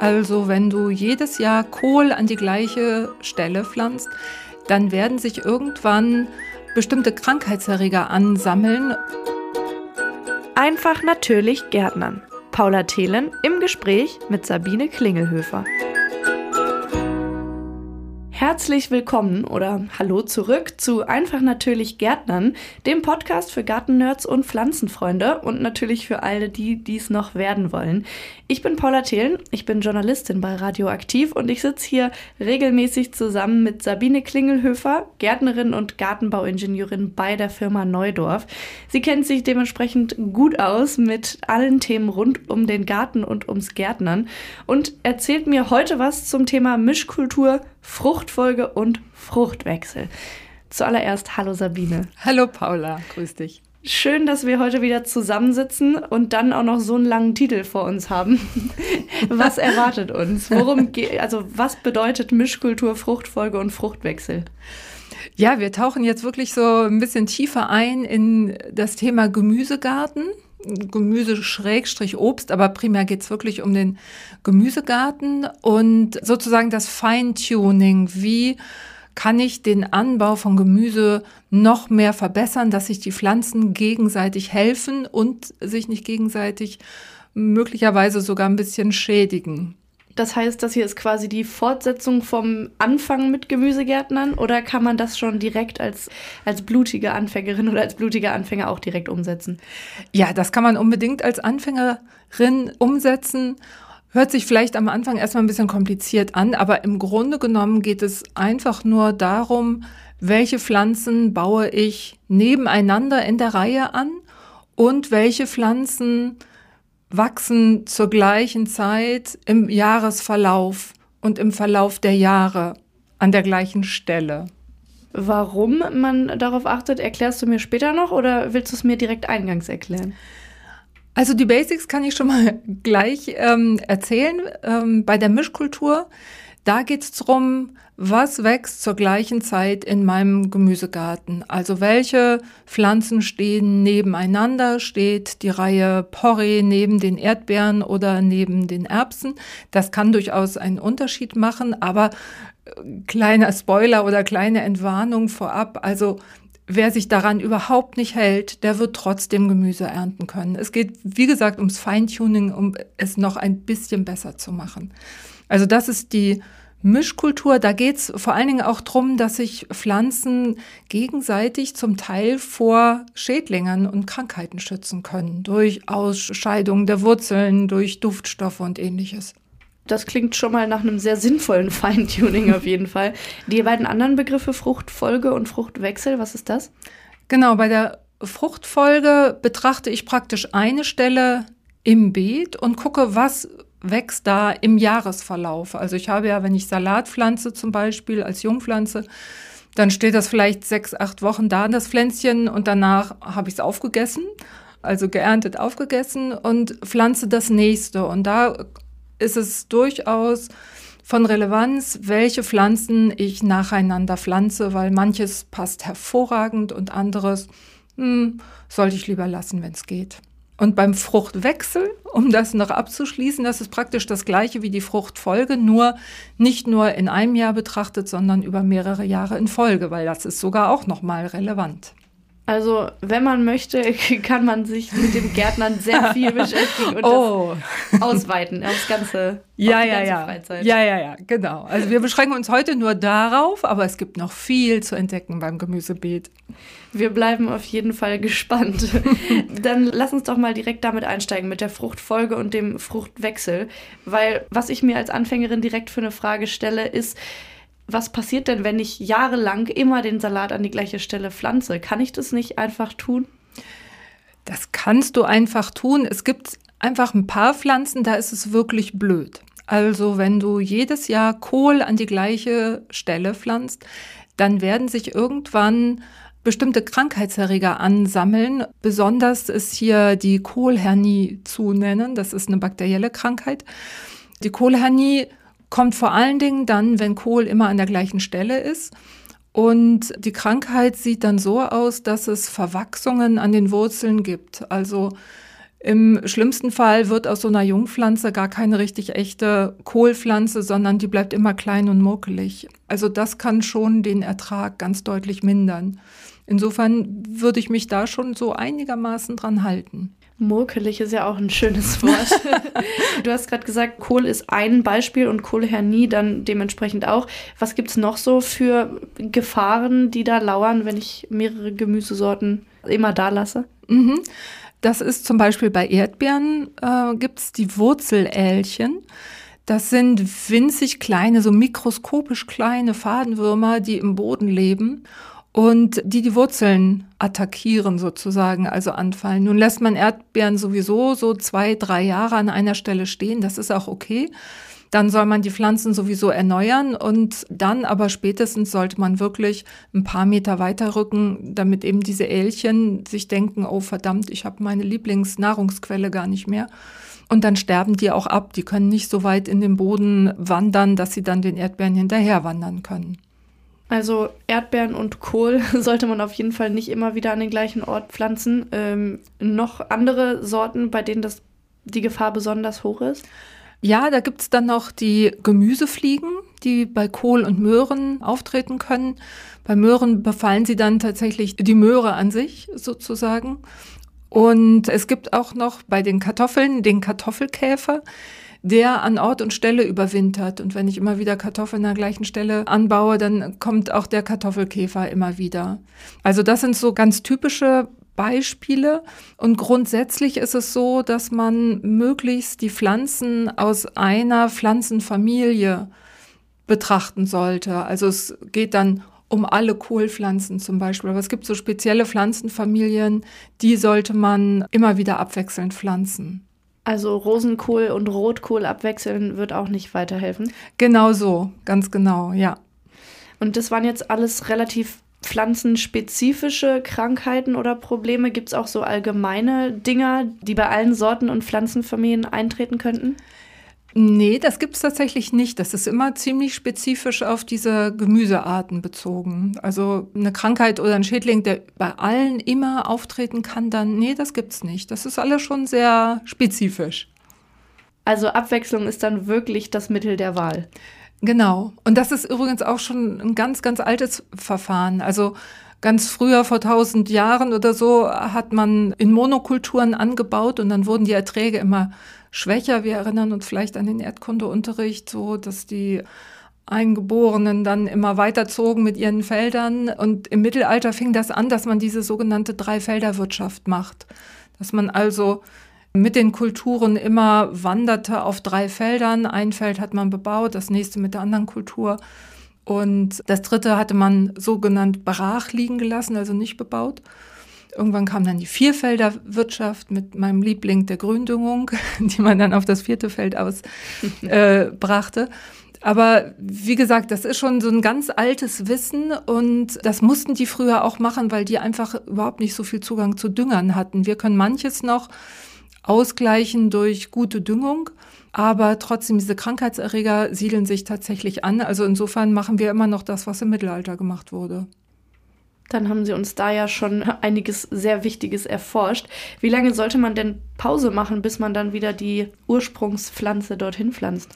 Also wenn du jedes Jahr Kohl an die gleiche Stelle pflanzt, dann werden sich irgendwann bestimmte Krankheitserreger ansammeln. Einfach natürlich Gärtnern. Paula Thelen im Gespräch mit Sabine Klingelhöfer. Herzlich willkommen oder hallo zurück zu Einfach natürlich Gärtnern, dem Podcast für Gartennerds und Pflanzenfreunde und natürlich für alle, die dies noch werden wollen. Ich bin Paula Thelen, ich bin Journalistin bei Radioaktiv und ich sitze hier regelmäßig zusammen mit Sabine Klingelhöfer, Gärtnerin und Gartenbauingenieurin bei der Firma Neudorf. Sie kennt sich dementsprechend gut aus mit allen Themen rund um den Garten und ums Gärtnern und erzählt mir heute was zum Thema Mischkultur Fruchtfolge und Fruchtwechsel. Zuallererst, hallo Sabine. Hallo Paula, grüß dich. Schön, dass wir heute wieder zusammensitzen und dann auch noch so einen langen Titel vor uns haben. Was erwartet uns? Worum geht, also was bedeutet Mischkultur, Fruchtfolge und Fruchtwechsel? Ja, wir tauchen jetzt wirklich so ein bisschen tiefer ein in das Thema Gemüsegarten. Gemüse Schrägstrich Obst, aber primär geht's wirklich um den Gemüsegarten und sozusagen das Feintuning. Wie kann ich den Anbau von Gemüse noch mehr verbessern, dass sich die Pflanzen gegenseitig helfen und sich nicht gegenseitig möglicherweise sogar ein bisschen schädigen? Das heißt, das hier ist quasi die Fortsetzung vom Anfang mit Gemüsegärtnern oder kann man das schon direkt als, als blutige Anfängerin oder als blutiger Anfänger auch direkt umsetzen? Ja, das kann man unbedingt als Anfängerin umsetzen. Hört sich vielleicht am Anfang erstmal ein bisschen kompliziert an, aber im Grunde genommen geht es einfach nur darum, welche Pflanzen baue ich nebeneinander in der Reihe an und welche Pflanzen wachsen zur gleichen Zeit im Jahresverlauf und im Verlauf der Jahre an der gleichen Stelle. Warum man darauf achtet, erklärst du mir später noch oder willst du es mir direkt eingangs erklären? Also die Basics kann ich schon mal gleich ähm, erzählen. Ähm, bei der Mischkultur, da geht es darum, was wächst zur gleichen Zeit in meinem Gemüsegarten? Also welche Pflanzen stehen nebeneinander? Steht die Reihe Porree neben den Erdbeeren oder neben den Erbsen? Das kann durchaus einen Unterschied machen, aber äh, kleiner Spoiler oder kleine Entwarnung vorab. Also wer sich daran überhaupt nicht hält, der wird trotzdem Gemüse ernten können. Es geht, wie gesagt, ums Feintuning, um es noch ein bisschen besser zu machen. Also das ist die Mischkultur, da geht es vor allen Dingen auch darum, dass sich Pflanzen gegenseitig zum Teil vor Schädlingen und Krankheiten schützen können, durch Ausscheidung der Wurzeln, durch Duftstoffe und ähnliches. Das klingt schon mal nach einem sehr sinnvollen Feintuning auf jeden Fall. Die beiden anderen Begriffe Fruchtfolge und Fruchtwechsel, was ist das? Genau, bei der Fruchtfolge betrachte ich praktisch eine Stelle im Beet und gucke, was wächst da im Jahresverlauf. Also ich habe ja, wenn ich Salat pflanze zum Beispiel als Jungpflanze, dann steht das vielleicht sechs, acht Wochen da, das Pflänzchen, und danach habe ich es aufgegessen, also geerntet aufgegessen und pflanze das nächste. Und da ist es durchaus von Relevanz, welche Pflanzen ich nacheinander pflanze, weil manches passt hervorragend und anderes hm, sollte ich lieber lassen, wenn es geht. Und beim Fruchtwechsel, um das noch abzuschließen, das ist praktisch das gleiche wie die Fruchtfolge, nur nicht nur in einem Jahr betrachtet, sondern über mehrere Jahre in Folge, weil das ist sogar auch nochmal relevant. Also, wenn man möchte, kann man sich mit dem Gärtnern sehr viel beschäftigen und oh. das ausweiten aufs ganze, ja, auf die ja, ganze ja. Freizeit. Ja, ja, ja, genau. Also wir beschränken uns heute nur darauf, aber es gibt noch viel zu entdecken beim Gemüsebeet. Wir bleiben auf jeden Fall gespannt. Dann lass uns doch mal direkt damit einsteigen, mit der Fruchtfolge und dem Fruchtwechsel. Weil was ich mir als Anfängerin direkt für eine Frage stelle, ist, was passiert denn, wenn ich jahrelang immer den Salat an die gleiche Stelle pflanze? Kann ich das nicht einfach tun? Das kannst du einfach tun. Es gibt einfach ein paar Pflanzen, da ist es wirklich blöd. Also wenn du jedes Jahr Kohl an die gleiche Stelle pflanzt, dann werden sich irgendwann bestimmte Krankheitserreger ansammeln. Besonders ist hier die Kohlhernie zu nennen. Das ist eine bakterielle Krankheit. Die Kohlhernie kommt vor allen Dingen dann, wenn Kohl immer an der gleichen Stelle ist. Und die Krankheit sieht dann so aus, dass es Verwachsungen an den Wurzeln gibt. Also Im schlimmsten Fall wird aus so einer Jungpflanze gar keine richtig echte Kohlpflanze, sondern die bleibt immer klein und muckelig. Also das kann schon den Ertrag ganz deutlich mindern. Insofern würde ich mich da schon so einigermaßen dran halten. Murkelig ist ja auch ein schönes Wort. du hast gerade gesagt, Kohl ist ein Beispiel und Kohlhernie dann dementsprechend auch. Was gibt es noch so für Gefahren, die da lauern, wenn ich mehrere Gemüsesorten immer da lasse? Mhm. Das ist zum Beispiel bei Erdbeeren äh, gibt es die Wurzelälchen. Das sind winzig kleine, so mikroskopisch kleine Fadenwürmer, die im Boden leben und die die Wurzeln attackieren sozusagen, also anfallen. Nun lässt man Erdbeeren sowieso so zwei, drei Jahre an einer Stelle stehen, das ist auch okay. Dann soll man die Pflanzen sowieso erneuern und dann aber spätestens sollte man wirklich ein paar Meter weiter rücken, damit eben diese Älchen sich denken, oh verdammt, ich habe meine Lieblingsnahrungsquelle gar nicht mehr. Und dann sterben die auch ab. Die können nicht so weit in den Boden wandern, dass sie dann den Erdbeeren hinterher wandern können. Also Erdbeeren und Kohl sollte man auf jeden Fall nicht immer wieder an den gleichen Ort pflanzen. Ähm, noch andere Sorten, bei denen das, die Gefahr besonders hoch ist? Ja, da gibt's dann noch die Gemüsefliegen, die bei Kohl und Möhren auftreten können. Bei Möhren befallen sie dann tatsächlich die Möhre an sich sozusagen. Und es gibt auch noch bei den Kartoffeln den Kartoffelkäfer der an Ort und Stelle überwintert. Und wenn ich immer wieder Kartoffeln an der gleichen Stelle anbaue, dann kommt auch der Kartoffelkäfer immer wieder. Also das sind so ganz typische Beispiele. Und grundsätzlich ist es so, dass man möglichst die Pflanzen aus einer Pflanzenfamilie betrachten sollte. Also es geht dann um alle Kohlpflanzen zum Beispiel. Aber es gibt so spezielle Pflanzenfamilien, die sollte man immer wieder abwechselnd pflanzen. Also Rosenkohl und Rotkohl abwechseln wird auch nicht weiterhelfen. Genau so, ganz genau, ja. Und das waren jetzt alles relativ pflanzenspezifische Krankheiten oder Probleme? Gibt es auch so allgemeine Dinger, die bei allen Sorten und Pflanzenfamilien eintreten könnten? Nee, das gibt es tatsächlich nicht. Das ist immer ziemlich spezifisch auf diese Gemüsearten bezogen. Also eine Krankheit oder ein Schädling, der bei allen immer auftreten kann, dann, nee, das gibt's nicht. Das ist alles schon sehr spezifisch. Also Abwechslung ist dann wirklich das Mittel der Wahl. Genau. Und das ist übrigens auch schon ein ganz, ganz altes Verfahren. Also ganz früher, vor tausend Jahren oder so, hat man in Monokulturen angebaut und dann wurden die Erträge immer schwächer. Wir erinnern uns vielleicht an den Erdkundeunterricht, so dass die Eingeborenen dann immer weiterzogen mit ihren Feldern. Und im Mittelalter fing das an, dass man diese sogenannte Dreifelderwirtschaft macht. Dass man also mit den Kulturen immer wanderte auf drei Feldern. Ein Feld hat man bebaut, das nächste mit der anderen Kultur. Und das dritte hatte man sogenannt brach liegen gelassen, also nicht bebaut. Irgendwann kam dann die Vierfelderwirtschaft mit meinem Liebling der Gründüngung, die man dann auf das vierte Feld ausbrachte. Äh, aber wie gesagt, das ist schon so ein ganz altes Wissen und das mussten die früher auch machen, weil die einfach überhaupt nicht so viel Zugang zu Düngern hatten. Wir können manches noch ausgleichen durch gute Düngung, aber trotzdem diese Krankheitserreger siedeln sich tatsächlich an. Also insofern machen wir immer noch das, was im Mittelalter gemacht wurde. Dann haben Sie uns da ja schon einiges sehr Wichtiges erforscht. Wie lange sollte man denn Pause machen, bis man dann wieder die Ursprungspflanze dorthin pflanzt?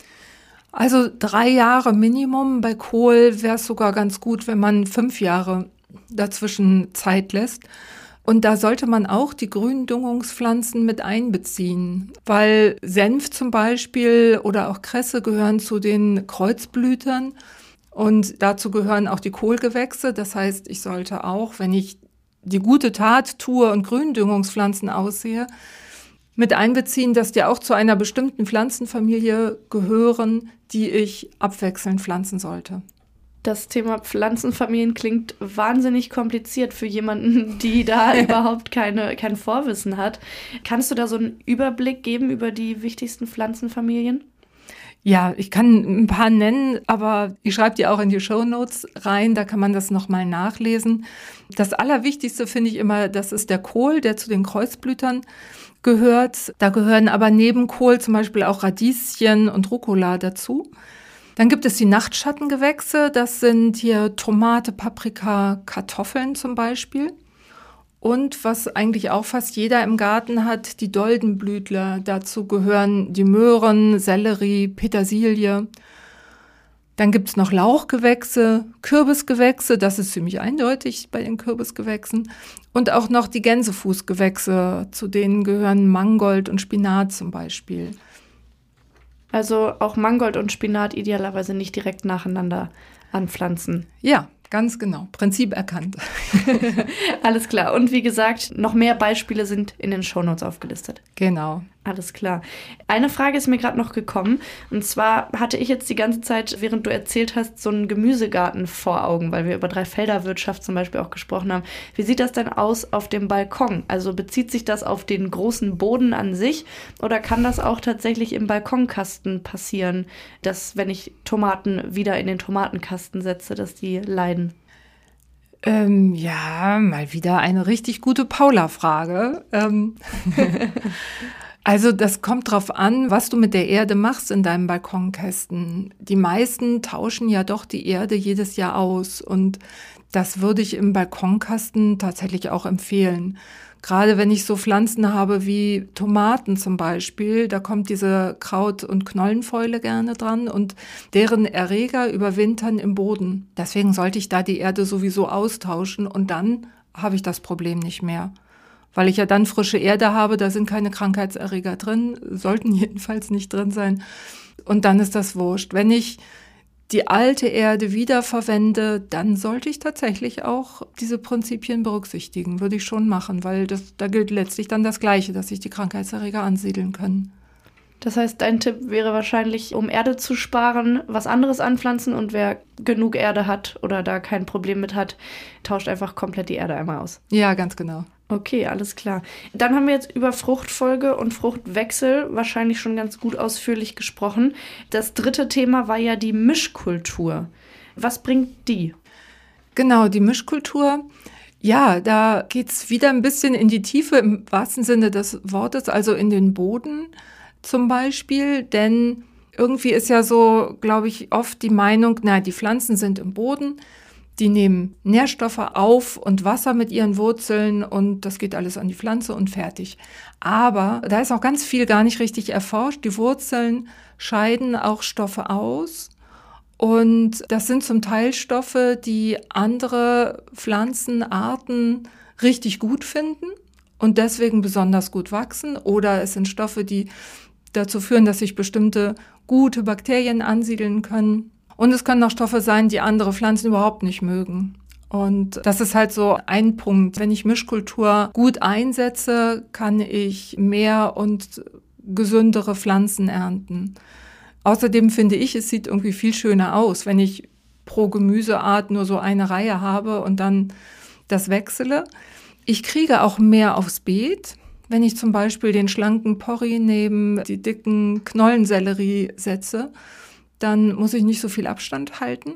Also drei Jahre Minimum. Bei Kohl wäre es sogar ganz gut, wenn man fünf Jahre dazwischen Zeit lässt. Und da sollte man auch die Gründüngungspflanzen mit einbeziehen, weil Senf zum Beispiel oder auch Kresse gehören zu den Kreuzblütern. Und dazu gehören auch die Kohlgewächse. Das heißt, ich sollte auch, wenn ich die gute Tat tue und Gründüngungspflanzen aussehe, mit einbeziehen, dass die auch zu einer bestimmten Pflanzenfamilie gehören, die ich abwechselnd pflanzen sollte. Das Thema Pflanzenfamilien klingt wahnsinnig kompliziert für jemanden, die da überhaupt keine, kein Vorwissen hat. Kannst du da so einen Überblick geben über die wichtigsten Pflanzenfamilien? Ja, ich kann ein paar nennen, aber ich schreibe die auch in die Show Notes rein, da kann man das nochmal nachlesen. Das Allerwichtigste finde ich immer, das ist der Kohl, der zu den Kreuzblütern gehört. Da gehören aber neben Kohl zum Beispiel auch Radieschen und Rucola dazu. Dann gibt es die Nachtschattengewächse, das sind hier Tomate, Paprika, Kartoffeln zum Beispiel. Und was eigentlich auch fast jeder im Garten hat, die Doldenblütler. Dazu gehören die Möhren, Sellerie, Petersilie. Dann gibt's noch Lauchgewächse, Kürbisgewächse, das ist ziemlich eindeutig bei den Kürbisgewächsen. Und auch noch die Gänsefußgewächse, zu denen gehören Mangold und Spinat zum Beispiel. Also auch Mangold und Spinat idealerweise nicht direkt nacheinander anpflanzen. Ja, Ganz genau. Prinzip erkannt. Alles klar. Und wie gesagt, noch mehr Beispiele sind in den Shownotes aufgelistet. Genau. Alles klar. Eine Frage ist mir gerade noch gekommen. Und zwar hatte ich jetzt die ganze Zeit, während du erzählt hast, so einen Gemüsegarten vor Augen, weil wir über Dreifelderwirtschaft zum Beispiel auch gesprochen haben. Wie sieht das denn aus auf dem Balkon? Also bezieht sich das auf den großen Boden an sich oder kann das auch tatsächlich im Balkonkasten passieren, dass wenn ich Tomaten wieder in den Tomatenkasten setze, dass die leiden? Ähm, ja, mal wieder eine richtig gute Paula-Frage. Ähm Also das kommt drauf an, was du mit der Erde machst in deinem Balkonkästen. Die meisten tauschen ja doch die Erde jedes Jahr aus und das würde ich im Balkonkasten tatsächlich auch empfehlen. Gerade wenn ich so Pflanzen habe wie Tomaten zum Beispiel, da kommt diese Kraut- und Knollenfäule gerne dran und deren Erreger überwintern im Boden. Deswegen sollte ich da die Erde sowieso austauschen und dann habe ich das Problem nicht mehr weil ich ja dann frische Erde habe, da sind keine Krankheitserreger drin, sollten jedenfalls nicht drin sein. Und dann ist das wurscht. Wenn ich die alte Erde wiederverwende, dann sollte ich tatsächlich auch diese Prinzipien berücksichtigen, würde ich schon machen, weil das, da gilt letztlich dann das Gleiche, dass sich die Krankheitserreger ansiedeln können. Das heißt, dein Tipp wäre wahrscheinlich, um Erde zu sparen, was anderes anpflanzen und wer genug Erde hat oder da kein Problem mit hat, tauscht einfach komplett die Erde einmal aus. Ja, ganz genau. Okay, alles klar. Dann haben wir jetzt über Fruchtfolge und Fruchtwechsel wahrscheinlich schon ganz gut ausführlich gesprochen. Das dritte Thema war ja die Mischkultur. Was bringt die? Genau, die Mischkultur. Ja, da geht es wieder ein bisschen in die Tiefe im wahrsten Sinne des Wortes, also in den Boden zum Beispiel, denn irgendwie ist ja so, glaube ich, oft die Meinung, na, die Pflanzen sind im Boden, die nehmen Nährstoffe auf und Wasser mit ihren Wurzeln und das geht alles an die Pflanze und fertig. Aber da ist auch ganz viel gar nicht richtig erforscht. Die Wurzeln scheiden auch Stoffe aus und das sind zum Teil Stoffe, die andere Pflanzenarten richtig gut finden und deswegen besonders gut wachsen. Oder es sind Stoffe, die dazu führen, dass sich bestimmte gute Bakterien ansiedeln können. Und es können auch Stoffe sein, die andere Pflanzen überhaupt nicht mögen. Und das ist halt so ein Punkt. Wenn ich Mischkultur gut einsetze, kann ich mehr und gesündere Pflanzen ernten. Außerdem finde ich, es sieht irgendwie viel schöner aus, wenn ich pro Gemüseart nur so eine Reihe habe und dann das wechsle. Ich kriege auch mehr aufs Beet. Wenn ich zum Beispiel den schlanken Porree neben die dicken Knollensellerie setze, dann muss ich nicht so viel Abstand halten.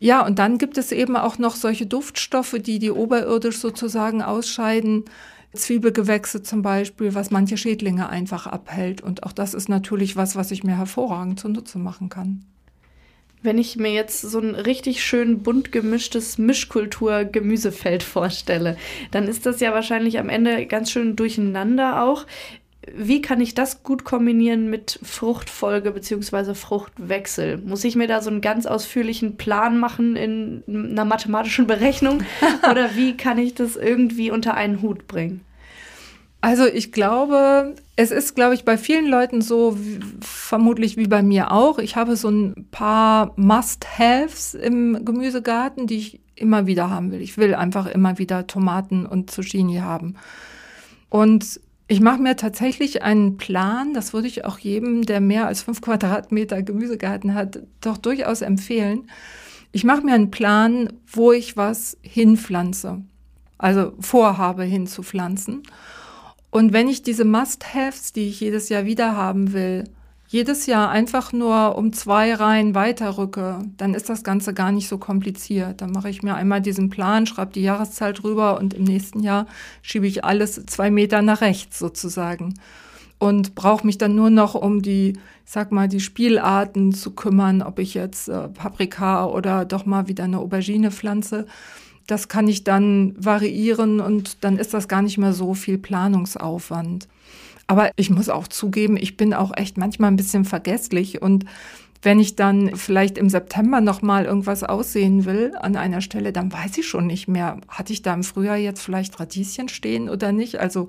Ja, und dann gibt es eben auch noch solche Duftstoffe, die die oberirdisch sozusagen ausscheiden. Zwiebelgewächse zum Beispiel, was manche Schädlinge einfach abhält. Und auch das ist natürlich was, was ich mir hervorragend zunutze machen kann. Wenn ich mir jetzt so ein richtig schön bunt gemischtes Mischkultur-Gemüsefeld vorstelle, dann ist das ja wahrscheinlich am Ende ganz schön durcheinander auch wie kann ich das gut kombinieren mit Fruchtfolge bzw. Fruchtwechsel? Muss ich mir da so einen ganz ausführlichen Plan machen in einer mathematischen Berechnung? Oder wie kann ich das irgendwie unter einen Hut bringen? Also ich glaube, es ist, glaube ich, bei vielen Leuten so, wie, vermutlich wie bei mir auch. Ich habe so ein paar Must-Haves im Gemüsegarten, die ich immer wieder haben will. Ich will einfach immer wieder Tomaten und Zucchini haben. Und ich mache mir tatsächlich einen Plan, das würde ich auch jedem, der mehr als fünf Quadratmeter Gemüsegarten hat, doch durchaus empfehlen. Ich mache mir einen Plan, wo ich was hinpflanze, also vorhabe hinzupflanzen. Und wenn ich diese Must-Haves, die ich jedes Jahr wieder haben will, jedes Jahr einfach nur um zwei Reihen weiterrücke, dann ist das Ganze gar nicht so kompliziert. Dann mache ich mir einmal diesen Plan, schreibe die Jahreszahl drüber und im nächsten Jahr schiebe ich alles zwei Meter nach rechts sozusagen. Und brauche mich dann nur noch um die, ich sag mal, die Spielarten zu kümmern, ob ich jetzt äh, Paprika oder doch mal wieder eine Aubergine pflanze. das kann ich dann variieren und dann ist das gar nicht mehr so viel Planungsaufwand. Aber ich muss auch zugeben, ich bin auch echt manchmal ein bisschen vergesslich und wenn ich dann vielleicht im September noch mal irgendwas aussehen will an einer Stelle, dann weiß ich schon nicht mehr, hatte ich da im Frühjahr jetzt vielleicht Radieschen stehen oder nicht? Also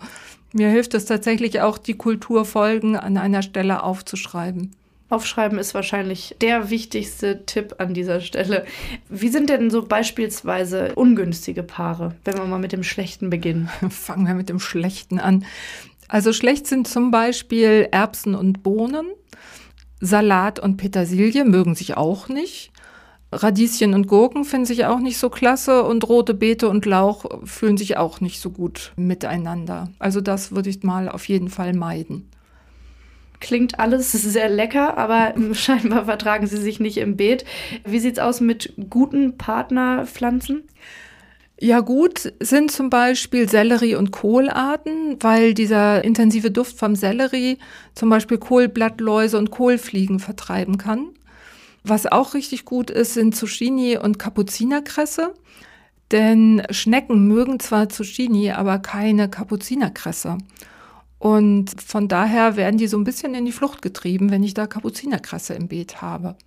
mir hilft es tatsächlich auch, die Kulturfolgen an einer Stelle aufzuschreiben. Aufschreiben ist wahrscheinlich der wichtigste Tipp an dieser Stelle. Wie sind denn so beispielsweise ungünstige Paare, wenn wir mal mit dem Schlechten beginnen? Fangen wir mit dem Schlechten an. Also schlecht sind zum Beispiel Erbsen und Bohnen. Salat und Petersilie mögen sich auch nicht. Radieschen und Gurken finden sich auch nicht so klasse und rote Beete und Lauch fühlen sich auch nicht so gut miteinander. Also das würde ich mal auf jeden Fall meiden. Klingt alles sehr lecker, aber scheinbar vertragen sie sich nicht im Beet. Wie sieht's aus mit guten Partnerpflanzen? Ja gut, sind zum Beispiel Sellerie- und Kohlarten, weil dieser intensive Duft vom Sellerie zum Beispiel Kohlblattläuse und Kohlfliegen vertreiben kann. Was auch richtig gut ist, sind Zucchini und Kapuzinerkresse. Denn Schnecken mögen zwar Zucchini, aber keine Kapuzinerkresse. Und von daher werden die so ein bisschen in die Flucht getrieben, wenn ich da Kapuzinerkresse im Beet habe.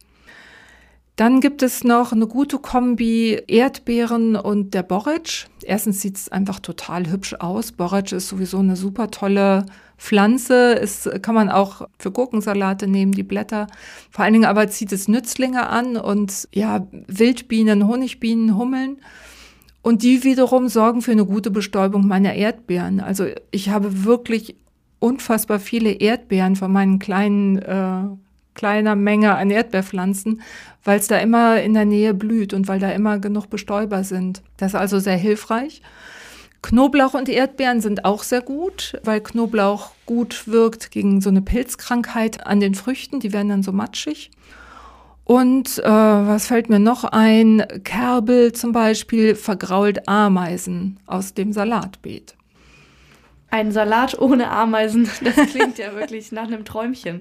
Dann gibt es noch eine gute Kombi Erdbeeren und der Borretsch. Erstens sieht es einfach total hübsch aus. Borretsch ist sowieso eine super tolle Pflanze. Es kann man auch für Gurkensalate nehmen, die Blätter. Vor allen Dingen aber zieht es Nützlinge an und ja, Wildbienen, Honigbienen, Hummeln. Und die wiederum sorgen für eine gute Bestäubung meiner Erdbeeren. Also ich habe wirklich unfassbar viele Erdbeeren von meinen kleinen äh, kleiner Menge an Erdbeerpflanzen, weil es da immer in der Nähe blüht und weil da immer genug Bestäuber sind. Das ist also sehr hilfreich. Knoblauch und Erdbeeren sind auch sehr gut, weil Knoblauch gut wirkt gegen so eine Pilzkrankheit an den Früchten. Die werden dann so matschig. Und äh, was fällt mir noch ein? Kerbel zum Beispiel vergrault Ameisen aus dem Salatbeet. Ein Salat ohne Ameisen, das klingt ja wirklich nach einem Träumchen.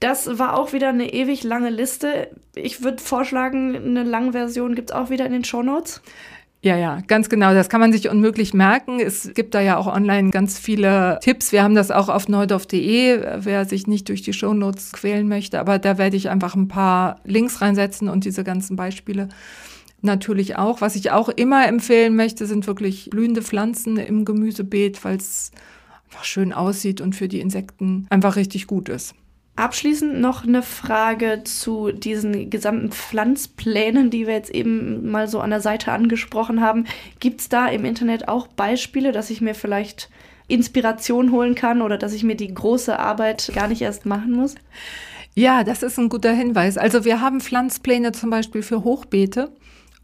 Das war auch wieder eine ewig lange Liste. Ich würde vorschlagen, eine lange Version gibt es auch wieder in den Shownotes. Ja, ja, ganz genau. Das kann man sich unmöglich merken. Es gibt da ja auch online ganz viele Tipps. Wir haben das auch auf neudorf.de, wer sich nicht durch die Shownotes quälen möchte. Aber da werde ich einfach ein paar Links reinsetzen und diese ganzen Beispiele natürlich auch. Was ich auch immer empfehlen möchte, sind wirklich blühende Pflanzen im Gemüsebeet, weil es einfach schön aussieht und für die Insekten einfach richtig gut ist. Abschließend noch eine Frage zu diesen gesamten Pflanzplänen, die wir jetzt eben mal so an der Seite angesprochen haben. Gibt es da im Internet auch Beispiele, dass ich mir vielleicht Inspiration holen kann oder dass ich mir die große Arbeit gar nicht erst machen muss? Ja, das ist ein guter Hinweis. Also wir haben Pflanzpläne zum Beispiel für Hochbeete.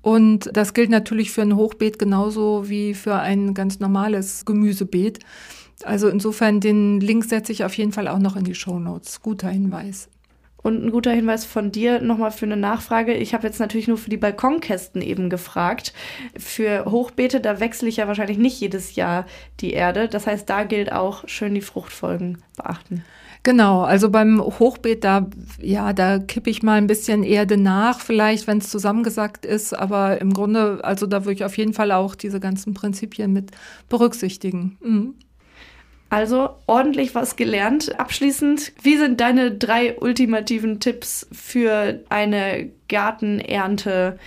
Und das gilt natürlich für ein Hochbeet genauso wie für ein ganz normales Gemüsebeet. Also insofern den Link setze ich auf jeden Fall auch noch in die Show Notes. Guter Hinweis. Und ein guter Hinweis von dir nochmal für eine Nachfrage. Ich habe jetzt natürlich nur für die Balkonkästen eben gefragt. Für Hochbeete, da wechsle ich ja wahrscheinlich nicht jedes Jahr die Erde. Das heißt, da gilt auch schön die Fruchtfolgen beachten. Genau, also beim Hochbeet, da, ja, da kippe ich mal ein bisschen Erde nach, vielleicht, wenn es zusammengesackt ist, aber im Grunde, also da würde ich auf jeden Fall auch diese ganzen Prinzipien mit berücksichtigen. Mhm. Also ordentlich was gelernt. Abschließend, wie sind deine drei ultimativen Tipps für eine Gartenernte,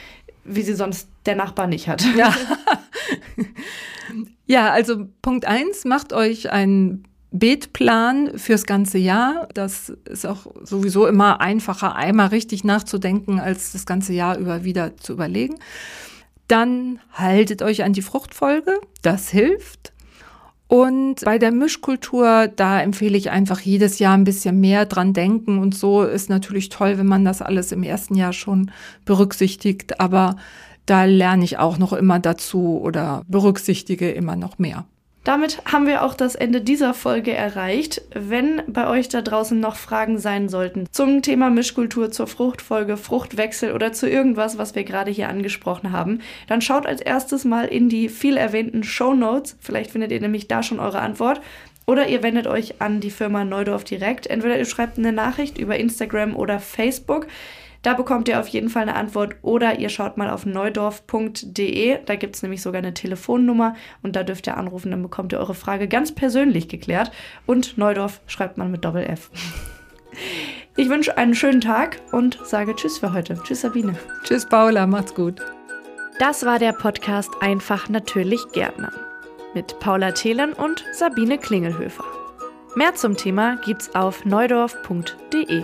wie sie sonst der Nachbar nicht hat? Ja, ja also Punkt eins, macht euch ein Beetplan fürs ganze Jahr. Das ist auch sowieso immer einfacher, einmal richtig nachzudenken, als das ganze Jahr über wieder zu überlegen. Dann haltet euch an die Fruchtfolge, das hilft. Und bei der Mischkultur, da empfehle ich einfach jedes Jahr ein bisschen mehr dran denken. Und so ist natürlich toll, wenn man das alles im ersten Jahr schon berücksichtigt. Aber da lerne ich auch noch immer dazu oder berücksichtige immer noch mehr. Damit haben wir auch das Ende dieser Folge erreicht. Wenn bei euch da draußen noch Fragen sein sollten zum Thema Mischkultur, zur Fruchtfolge, Fruchtwechsel oder zu irgendwas, was wir gerade hier angesprochen haben, dann schaut als erstes mal in die viel erwähnten Show Notes. Vielleicht findet ihr nämlich da schon eure Antwort. Oder ihr wendet euch an die Firma Neudorf direkt. Entweder ihr schreibt eine Nachricht über Instagram oder Facebook. Da bekommt ihr auf jeden Fall eine Antwort oder ihr schaut mal auf neudorf.de. Da gibt es nämlich sogar eine Telefonnummer und da dürft ihr anrufen, dann bekommt ihr eure Frage ganz persönlich geklärt. Und Neudorf schreibt man mit Doppel F. Ich wünsche einen schönen Tag und sage Tschüss für heute. Tschüss, Sabine. Tschüss, Paula. Macht's gut. Das war der Podcast Einfach natürlich Gärtner mit Paula Thelen und Sabine Klingelhöfer. Mehr zum Thema gibt's auf neudorf.de.